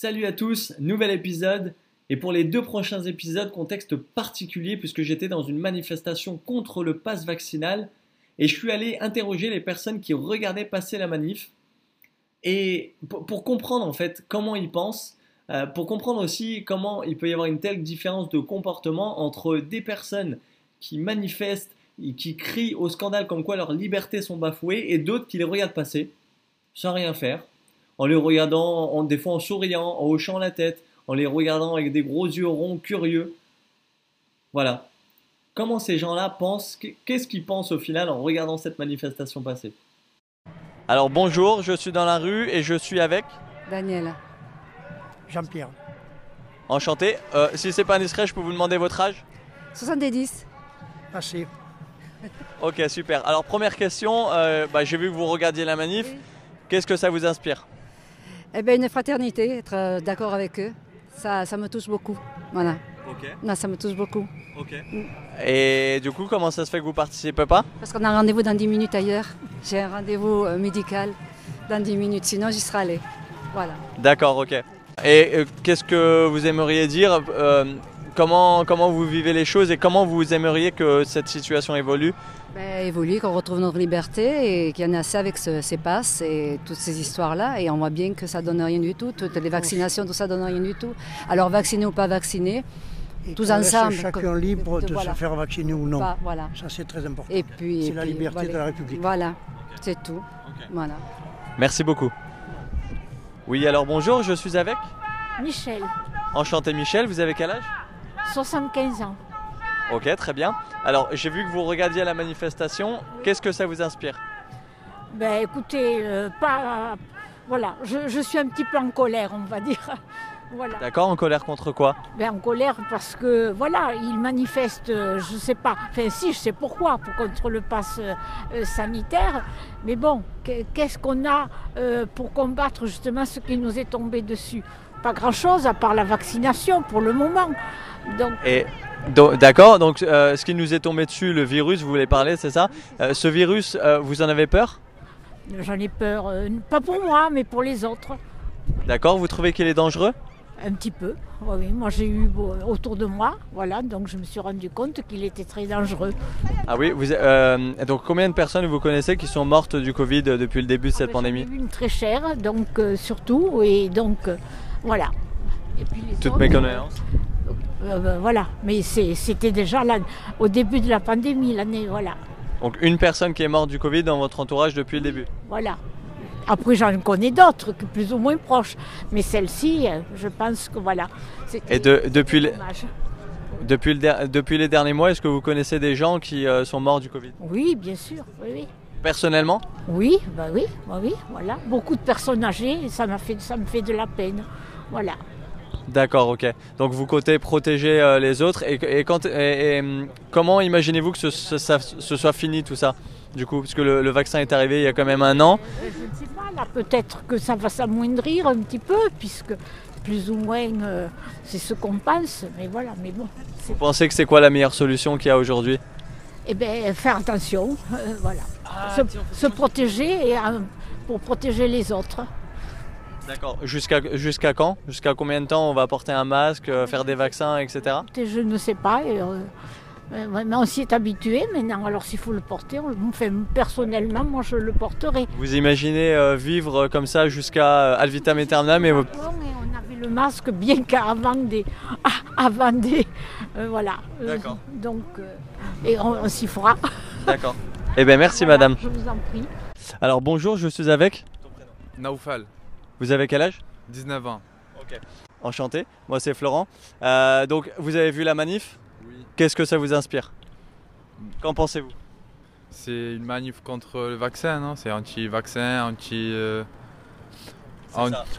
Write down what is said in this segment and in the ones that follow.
Salut à tous, nouvel épisode. Et pour les deux prochains épisodes, contexte particulier puisque j'étais dans une manifestation contre le pass vaccinal et je suis allé interroger les personnes qui regardaient passer la manif et pour, comprendre en fait comment ils pensent, euh, pour comprendre aussi comment il peut y avoir une telle différence de comportement entre des personnes qui manifestent et qui crient au scandale comme quoi leurs libertés sont bafouées et d'autres qui les regardent passer sans rien faire, en les regardant en, des fois en souriant, en hochant la tête, en les regardant avec des gros yeux ronds, curieux. Voilà. Comment ces gens-là pensent, qu'est-ce qu'ils pensent au final en regardant cette manifestation passer? Alors bonjour, je suis dans la rue et je suis avec? Daniel. Jean-Pierre. Enchanté. Euh, si c'est pas indiscret, je peux vous demander votre âge? 70. Assez. Ok, super. Alors première question, euh, bah, j'ai vu que vous regardiez la manif. Qu'est-ce que ça vous inspire? Eh bien, une fraternité, être euh, d'accord avec eux. Ça, ça me touche beaucoup. Voilà. Ok. ça me touche beaucoup. Ok. Et du coup, comment ça se fait que vous participez pas? Parce qu'on a un rendez-vous dans 10 minutes ailleurs. J'ai un rendez-vous euh, médical dans 10 minutes, sinon j'y serai allé. Voilà. D'accord, ok. Et euh, qu'est-ce que vous aimeriez dire comment, comment vous vivez les choses et comment vous aimeriez que cette situation évolue ben, évolue, qu'on retrouve notre liberté et qu'il y en a assez avec ces passes et toutes ces histoires-là. Et on voit bien que ça donne rien du tout. Toutes les vaccinations, tout ça donne rien du tout. Alors vacciné ou pas vacciné, tous ensemble. Chacun libre de, se faire vacciner ou non. voilà. Ça c'est très important. Et puis, c'est la liberté de la République. Voilà, c'est tout. Voilà. Merci beaucoup. Oui, alors bonjour, je suis avec Michel. Enchanté Michel, vous avez quel âge? 75 ans. Ok, très bien. Alors, j'ai vu que vous regardiez la manifestation. Qu'est-ce que ça vous inspire? Ben, écoutez, euh, pas. voilà, je, suis un petit peu en colère, on va dire. Voilà. D'accord, en colère contre quoi? Ben, En colère parce que, voilà, ils manifestent, euh, je ne sais pas, enfin si, je sais pourquoi, pour contre le pass euh, sanitaire, mais bon, qu'est-ce qu'on a pour combattre justement ce qui nous est tombé dessus? Pas grand-chose à part la vaccination pour le moment. Donc... Et D'accord, donc euh, ce qui nous est tombé dessus, le virus, vous voulez parler, c'est ça? Euh, Ce virus, euh, vous en avez peur? J'en ai peur, pas pour moi, mais pour les autres. D'accord, vous trouvez qu'il est dangereux? Un petit peu, oui. Moi j'ai eu autour de moi, voilà, donc je me suis rendu compte qu'il était très dangereux. Ah oui, vous, donc combien de personnes vous connaissez qui sont mortes du Covid depuis le début de cette ah ben, pandémie? Une très chère, donc surtout, et donc voilà. Et puis Toutes mes connaissances euh, euh, voilà, mais c'était déjà là, au début de la pandémie, l'année, voilà. Donc une personne qui est morte du Covid dans votre entourage depuis le début Voilà. Après, j'en connais d'autres, plus ou moins proches. Mais celle-ci, euh, je pense que voilà. Et depuis, les, depuis, depuis les derniers mois, est-ce que vous connaissez des gens qui sont morts du Covid? Oui, bien sûr. Oui, Personnellement? Oui, bah oui, bah oui, voilà. Beaucoup de personnes âgées, ça, fait, ça me fait de la peine. Voilà. D'accord, ok. Donc vous comptez protéger euh, les autres et, quand, hum, comment imaginez-vous que ce, ça, soit fini tout ça du coup, puisque le, le, vaccin est arrivé il y a quand même un an euh, Je ne sais pas, là peut-être que ça va s'amoindrir un petit peu, puisque plus ou moins euh, c'est ce qu'on pense, mais voilà, mais bon. Vous pensez que c'est quoi la meilleure solution qu'il y a aujourd'hui? Eh bien, faire attention, voilà. Ah, se, protéger et, pour protéger les autres. D'accord. Jusqu'à jusqu'à quand? Jusqu'à combien de temps on va porter un masque, euh, faire des vaccins, etc. Je ne sais pas. Euh, euh, on s'y est habitué maintenant. Alors s'il faut le porter, on, fait, personnellement, moi je le porterai. Vous imaginez vivre comme ça jusqu'à ad vitam aeternam et... On avait le masque bien qu'avant des... avant des... voilà. D'accord. donc, et on, s'y fera. D'accord. Eh bien merci madame. Je vous en prie. Alors bonjour, je suis avec... Naoufal. Vous avez quel âge? 19 ans. Ok. Enchanté, moi c'est Florent. Euh, donc vous avez vu la manif? Oui. Qu'est-ce que ça vous inspire? Qu'en pensez-vous? C'est une manif contre le vaccin, non? C'est anti-vaccin, anti... Euh,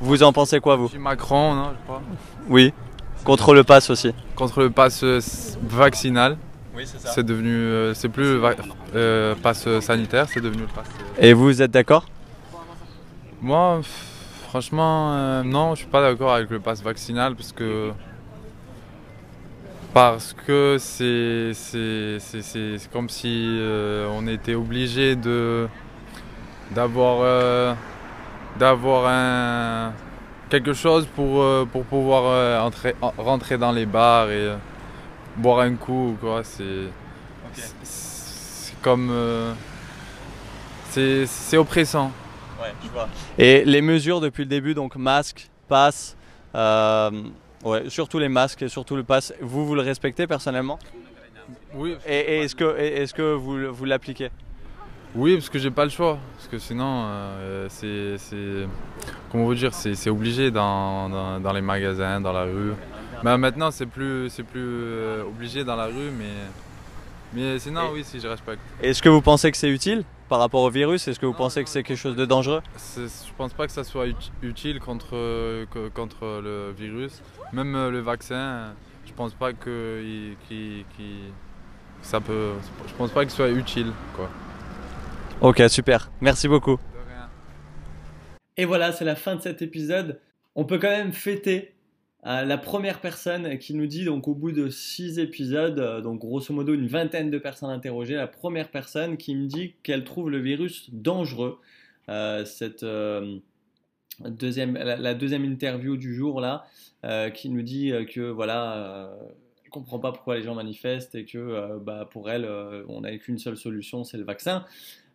vous en pensez quoi vous? Anti-Macron, non je crois Oui. Contre le pass aussi Contre le pass euh, vaccinal. Oui, c'est ça. C'est devenu... c'est plus le pass sanitaire, c'est devenu le pass... Et vous êtes d'accord? Moi... Franchement, euh, non, je suis pas d'accord avec le pass vaccinal parce que parce que c'est c'est comme si euh, on était obligé de d'avoir euh, d'avoir un quelque chose pour, pour pouvoir entrer, rentrer dans les bars et boire un coup. Quoi. C'est, c'est comme. c'est, oppressant. Ouais, je vois. Et les mesures depuis le début, donc masque, passe, ouais, surtout les masques et surtout le passe, vous, vous le respectez personnellement? Oui. Et, est-ce que, est-ce que vous, vous l'appliquez? Oui, parce que j'ai pas le choix. Parce que sinon, euh, c'est. Comment vous dire C'est obligé dans, dans, les magasins, dans la rue. Mais maintenant, c'est plus, plus euh, obligé dans la rue, mais. Mais sinon, oui, si je respecte. Est-ce que vous pensez que c'est utile par rapport au virus? Est-ce que vous pensez que c'est quelque chose de dangereux? Je pense pas que ça soit utile contre, contre le virus. Même euh, le vaccin, je pense pas que ça peut. Je pense pas qu'il soit utile, quoi. Ok, super. Merci beaucoup. Et voilà, c'est la fin de cet épisode. On peut quand même fêter euh, la première personne qui nous dit, donc au bout de six épisodes, euh, donc grosso modo une vingtaine de personnes interrogées, la première personne qui me dit qu'elle trouve le virus dangereux. Euh, cette deuxième, la, deuxième interview du jour là, qui nous dit que voilà, elle comprend pas pourquoi les gens manifestent et que bah, pour elle, on n'a qu'une seule solution, c'est le vaccin.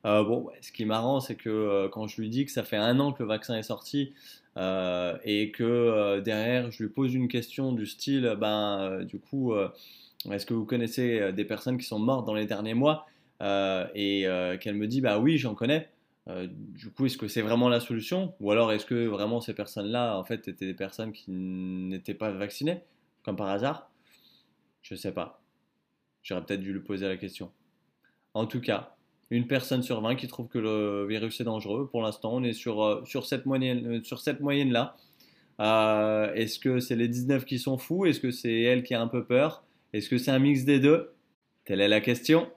Euh, bon, ce qui est marrant, c'est que euh, quand je lui dis que ça fait un an que le vaccin est sorti euh, et que derrière je lui pose une question du style, ben, du coup, est-ce que vous connaissez des personnes qui sont mortes dans les derniers mois? Et qu'elle me dit, bah oui, j'en connais. du coup, est-ce que c'est vraiment la solution? Ou alors est-ce que vraiment ces personnes-là, en fait, étaient des personnes qui n'étaient pas vaccinées, comme par hasard? Je sais pas. J'aurais peut-être dû lui poser la question. En tout cas, une personne sur 20 qui trouve que le virus est dangereux. Pour l'instant, on est sur, euh, moyenne, sur cette moyenne là. Euh, est-ce que c'est les 19 qui sont fous? Est-ce que c'est elle qui a un peu peur? Est-ce que c'est un mix des deux? Telle est la question.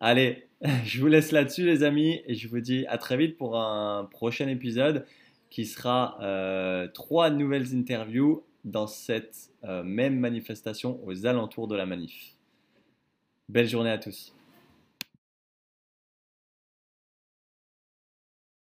Allez, je vous laisse là-dessus les amis et je vous dis à très vite pour un prochain épisode qui sera euh, trois nouvelles interviews dans cette même manifestation aux alentours de la manif. Belle journée à tous.